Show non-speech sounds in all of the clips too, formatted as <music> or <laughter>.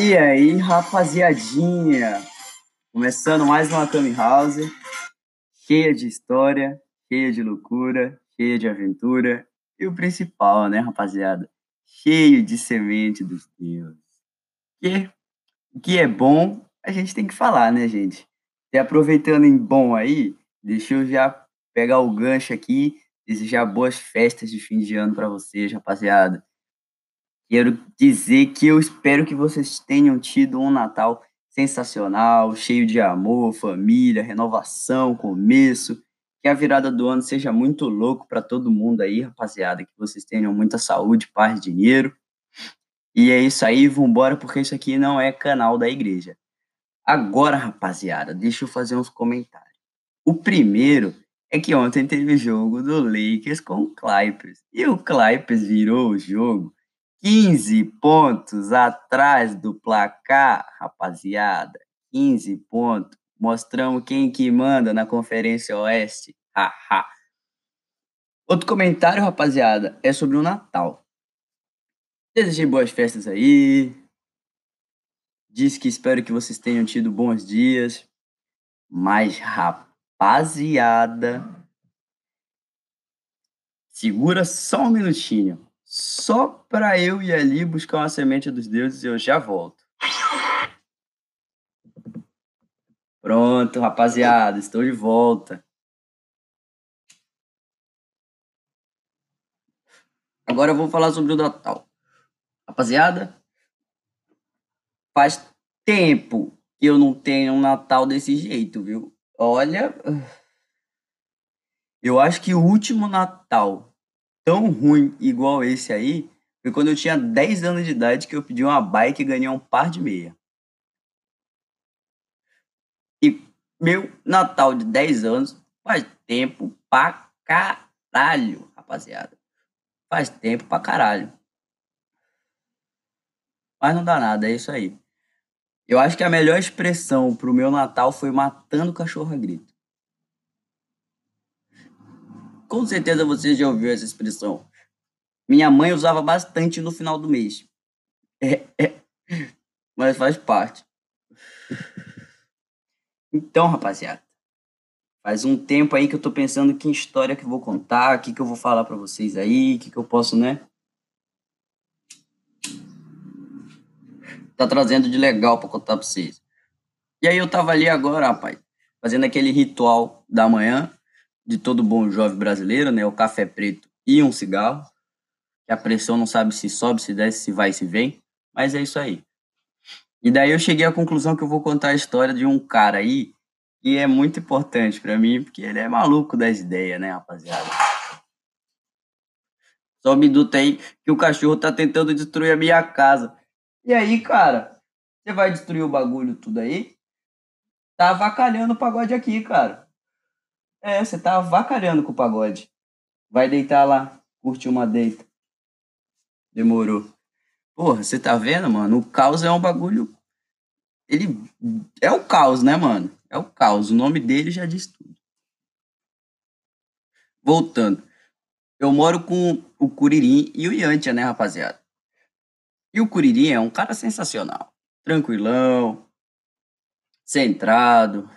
E aí, rapaziadinha? Começando mais uma Kami House, cheia de história, cheia de loucura, cheia de aventura. E o principal, né, rapaziada? Cheio de semente dos deuses. Que, o que é bom, a gente tem que falar, né, gente? E aproveitando em bom aí, deixa eu já pegar o gancho aqui, desejar boas festas de fim de ano para vocês, rapaziada. Quero dizer que eu espero que vocês tenham tido um Natal sensacional, cheio de amor, família, renovação, começo. Que a virada do ano seja muito louco para todo mundo aí, rapaziada. Que vocês tenham muita saúde, paz, dinheiro. E é isso aí, vambora, porque isso aqui não é canal da igreja. Agora, rapaziada, deixa eu fazer uns comentários. O primeiro é que ontem teve jogo do Lakers com o Clippers. E o Clippers virou o jogo 15 pontos atrás do placar, rapaziada. 15 pontos. Mostramos quem que manda na Conferência Oeste. Haha. Outro comentário, rapaziada, é sobre o Natal. Desejei boas festas aí. Diz que espero que vocês tenham tido bons dias. Mas, rapaziada, segura só um minutinho só para eu ir ali buscar uma semente dos deuses e eu já volto. Pronto, rapaziada, estou de volta. Agora eu vou falar sobre o Natal. Rapaziada, faz tempo que eu não tenho um Natal desse jeito, viu? Olha, eu acho que o último Natal tão ruim igual esse aí foi quando eu tinha 10 anos de idade que eu pedi uma bike e ganhei um par de meia. E meu Natal de 10 anos faz tempo pra caralho, rapaziada. Faz tempo pra caralho. Mas não dá nada, é isso aí. Eu acho que a melhor expressão pro meu Natal foi matando cachorro a grito. Com certeza você já ouviu essa expressão. Minha mãe usava bastante no final do mês. É, é, mas faz parte. Então, rapaziada, faz um tempo aí que eu tô pensando que história que eu vou contar, o que, que eu vou falar para vocês aí, o que, que eu posso, né? Tá trazendo de legal para contar pra vocês. E aí eu tava ali agora, rapaz, fazendo aquele ritual da manhã, de todo bom jovem brasileiro, né? O café preto e um cigarro. Que a pressão não sabe se sobe, se desce, se vai, se vem. Mas é isso aí. E daí eu cheguei à conclusão que eu vou contar a história de um cara aí que é muito importante para mim, porque ele é maluco das ideias, né, rapaziada? Só me duta aí que o cachorro tá tentando destruir a minha casa. E aí, cara, você vai destruir o bagulho tudo aí? Tá avacalhando o pagode aqui, cara. É, você tá avacalhando com o pagode. Vai deitar lá, curte uma deita. Demorou. Porra, você tá vendo, mano? O caos é um bagulho. Ele é o caos, né, mano? É o caos. O nome dele já diz tudo. Voltando. Eu moro com o Curirim e o Yantia, né, rapaziada? E o Curirim é um cara sensacional. Tranquilão, centrado,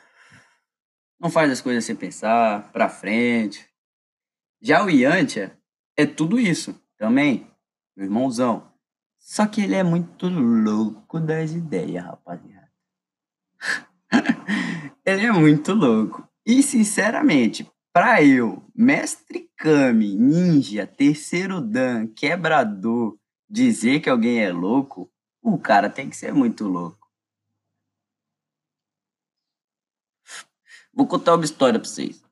não faz as coisas sem pensar, pra frente. Já o Yantia é tudo isso também, meu irmãozão. Só que ele é muito louco das ideias, rapaziada. <laughs> ele é muito louco. E, sinceramente, pra eu, mestre Kami, ninja, terceiro Dan, quebrador, dizer que alguém é louco, o cara tem que ser muito louco. Vou contar uma história pra vocês.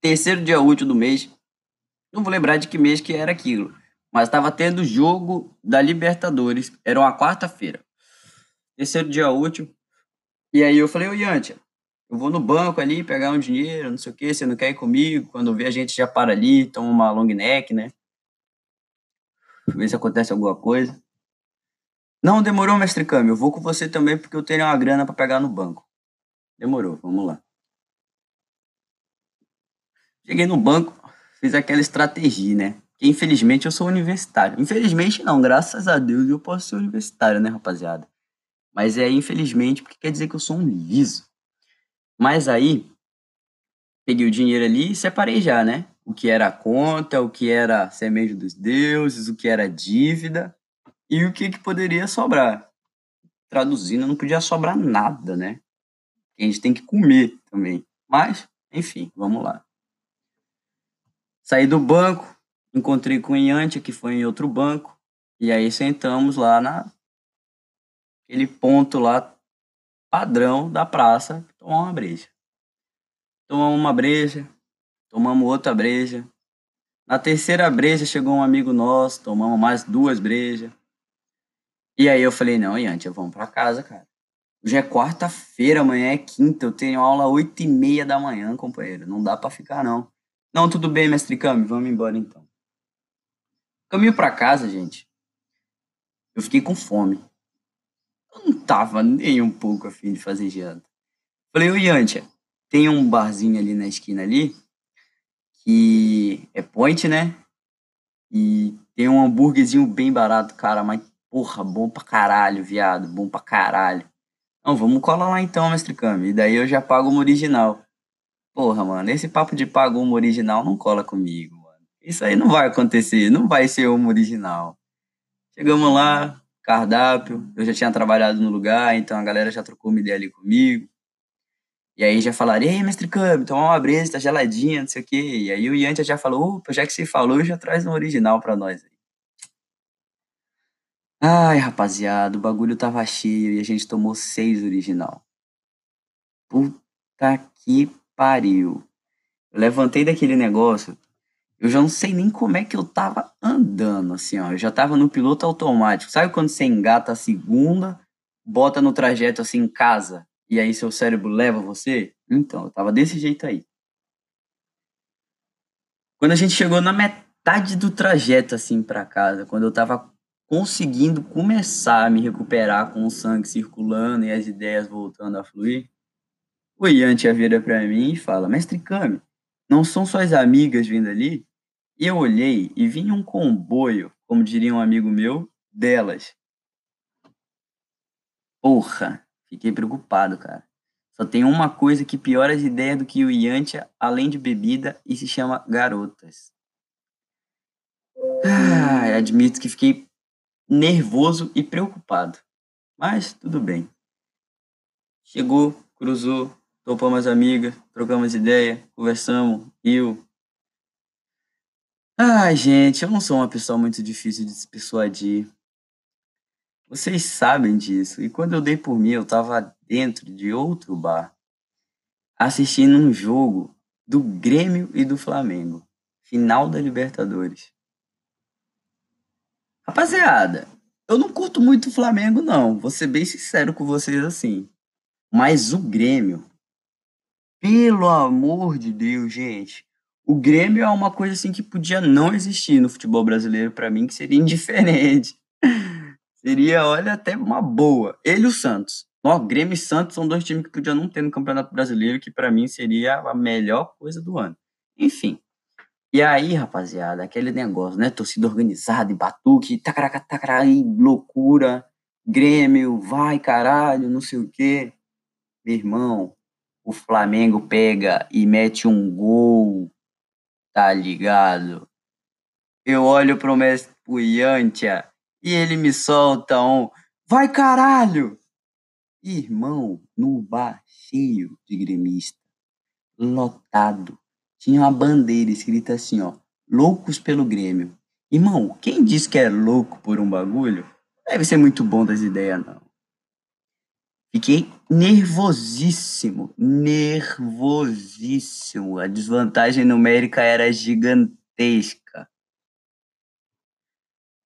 Terceiro dia útil do mês. Não vou lembrar de que mês que era aquilo. Mas estava tendo jogo da Libertadores. Era uma quarta-feira. Terceiro dia útil. E aí eu falei, ô Yantia, eu vou no banco ali pegar um dinheiro, não sei o que, você não quer ir comigo? Quando vê a gente já para ali, toma uma long neck, né? Ver se acontece alguma coisa. Não, demorou, mestre Câmbio. Eu vou com você também porque eu tenho uma grana para pegar no banco. Demorou, vamos lá. Cheguei no banco, fiz aquela estratégia, né? que infelizmente eu sou universitário. Infelizmente não, graças a Deus eu posso ser universitário, né, rapaziada? Mas é infelizmente porque quer dizer que eu sou um liso. Mas aí, peguei o dinheiro ali e separei já, né? O que era a conta, o que era semente dos deuses, o que era dívida e o que, que poderia sobrar. Traduzindo, não podia sobrar nada, né? A gente tem que comer também. Mas, enfim, vamos lá. Saí do banco, encontrei com o Iante, que foi em outro banco, e aí sentamos lá na aquele ponto lá padrão da praça, tomar uma breja. Tomamos uma breja, tomamos outra breja. Na terceira breja chegou um amigo nosso, tomamos mais duas brejas. E aí eu falei, não, Iante, vamos para casa, cara. Hoje é quarta-feira, amanhã é quinta, eu tenho aula oito e meia da manhã, companheiro. Não dá para ficar, não. Não, tudo bem, mestre Cami, vamos embora então. Caminho para casa, gente. Eu fiquei com fome. Eu não tava nem um pouco afim de fazer janta. Falei, ô Yantia, tem um barzinho ali na esquina ali, que é point, né? E tem um hambúrguerzinho bem barato, cara, mas porra, bom pra caralho, viado, bom pra caralho. Não, vamos colar lá então, mestre Kami. E daí eu já pago uma original. Porra, mano, esse papo de pago uma original não cola comigo, mano. Isso aí não vai acontecer, não vai ser uma original. Chegamos lá, cardápio, eu já tinha trabalhado no lugar, então a galera já trocou uma ideia ali comigo. E aí já falaram, ei, mestre Cami, toma uma brisa, tá geladinha, não sei o quê. E aí o Yantia já falou, opa, já que você falou, já traz um original pra nós aí. Ai, rapaziada, o bagulho tava cheio e a gente tomou seis original. Puta que pariu. Eu levantei daquele negócio, eu já não sei nem como é que eu tava andando, assim, ó. Eu já tava no piloto automático. Sabe quando você engata a segunda, bota no trajeto assim em casa, e aí seu cérebro leva você? Então, eu tava desse jeito aí. Quando a gente chegou na metade do trajeto, assim, para casa, quando eu tava conseguindo começar a me recuperar com o sangue circulando e as ideias voltando a fluir, o Yantia vira para mim e fala: Mestre Kami, não são suas amigas vindo ali? E eu olhei e vi um comboio, como diria um amigo meu, delas. Porra, fiquei preocupado, cara. Só tem uma coisa que piora as ideias do que o Yantia, além de bebida, e se chama garotas. Ah, admito que fiquei nervoso e preocupado. Mas tudo bem. Chegou, cruzou, topamos as amigas, trocamos ideia, conversamos, riu. Ai, gente, eu não sou uma pessoa muito difícil de se persuadir. Vocês sabem disso. E quando eu dei por mim, eu estava dentro de outro bar, assistindo um jogo do Grêmio e do Flamengo, final da Libertadores. Rapaziada, eu não curto muito o Flamengo, não. Vou ser bem sincero com vocês assim. Mas o Grêmio, pelo amor de Deus, gente. O Grêmio é uma coisa assim que podia não existir no futebol brasileiro para mim, que seria indiferente. <laughs> seria, olha, até uma boa. Ele e o Santos. Ó, Grêmio e Santos são dois times que podiam não ter no Campeonato Brasileiro, que para mim seria a melhor coisa do ano. Enfim, e aí, rapaziada, aquele negócio, né? Torcida organizada e batuque, tacaraca, tacaraca, loucura, Grêmio, vai caralho, não sei o quê. Meu irmão, o Flamengo pega e mete um gol, tá ligado? Eu olho pro mestre pro Yantia e ele me solta um, vai caralho! Irmão, no bar cheio de gremista, lotado tinha uma bandeira escrita assim, ó, loucos pelo Grêmio. Irmão, quem diz que é louco por um bagulho, deve ser muito bom das ideias, não. Fiquei nervosíssimo, nervosíssimo. A desvantagem numérica era gigantesca.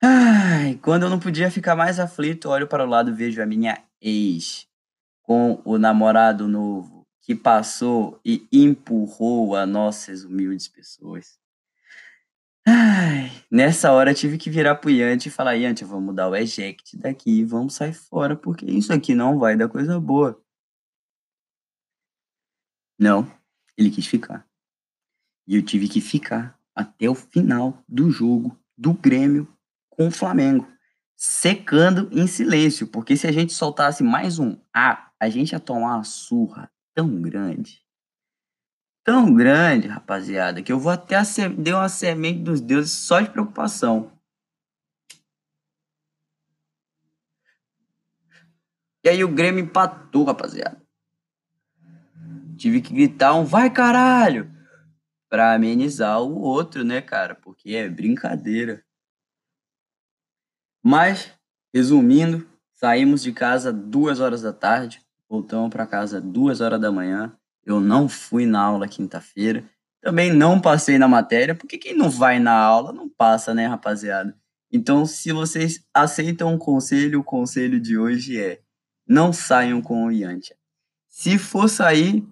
Ai, quando eu não podia ficar mais aflito, olho para o lado e vejo a minha ex com o namorado novo que passou e empurrou a nossas humildes pessoas. Ai, nessa hora tive que virar pro Yanti e falar, Yanti, vamos dar o eject daqui vamos sair fora, porque isso aqui não vai dar coisa boa. Não, ele quis ficar. E eu tive que ficar até o final do jogo do Grêmio com o Flamengo, secando em silêncio, porque se a gente soltasse mais um A, a gente ia tomar uma surra tão grande, tão grande, rapaziada, que eu vou até acender uma semente dos deuses só de preocupação. E aí o Grêmio empatou, rapaziada. Tive que gritar um vai caralho pra amenizar o outro, né, cara? Porque é brincadeira. Mas, resumindo, saímos de casa duas horas da tarde, voltamos para casa duas horas da manhã. Eu não fui na aula quinta-feira, também não passei na matéria, porque quem não vai na aula não passa, né, rapaziada? Então, se vocês aceitam o conselho, o conselho de hoje é não saiam com o Yantia. Se for sair,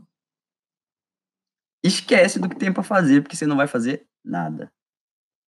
esquece do que tem para fazer, porque você não vai fazer nada.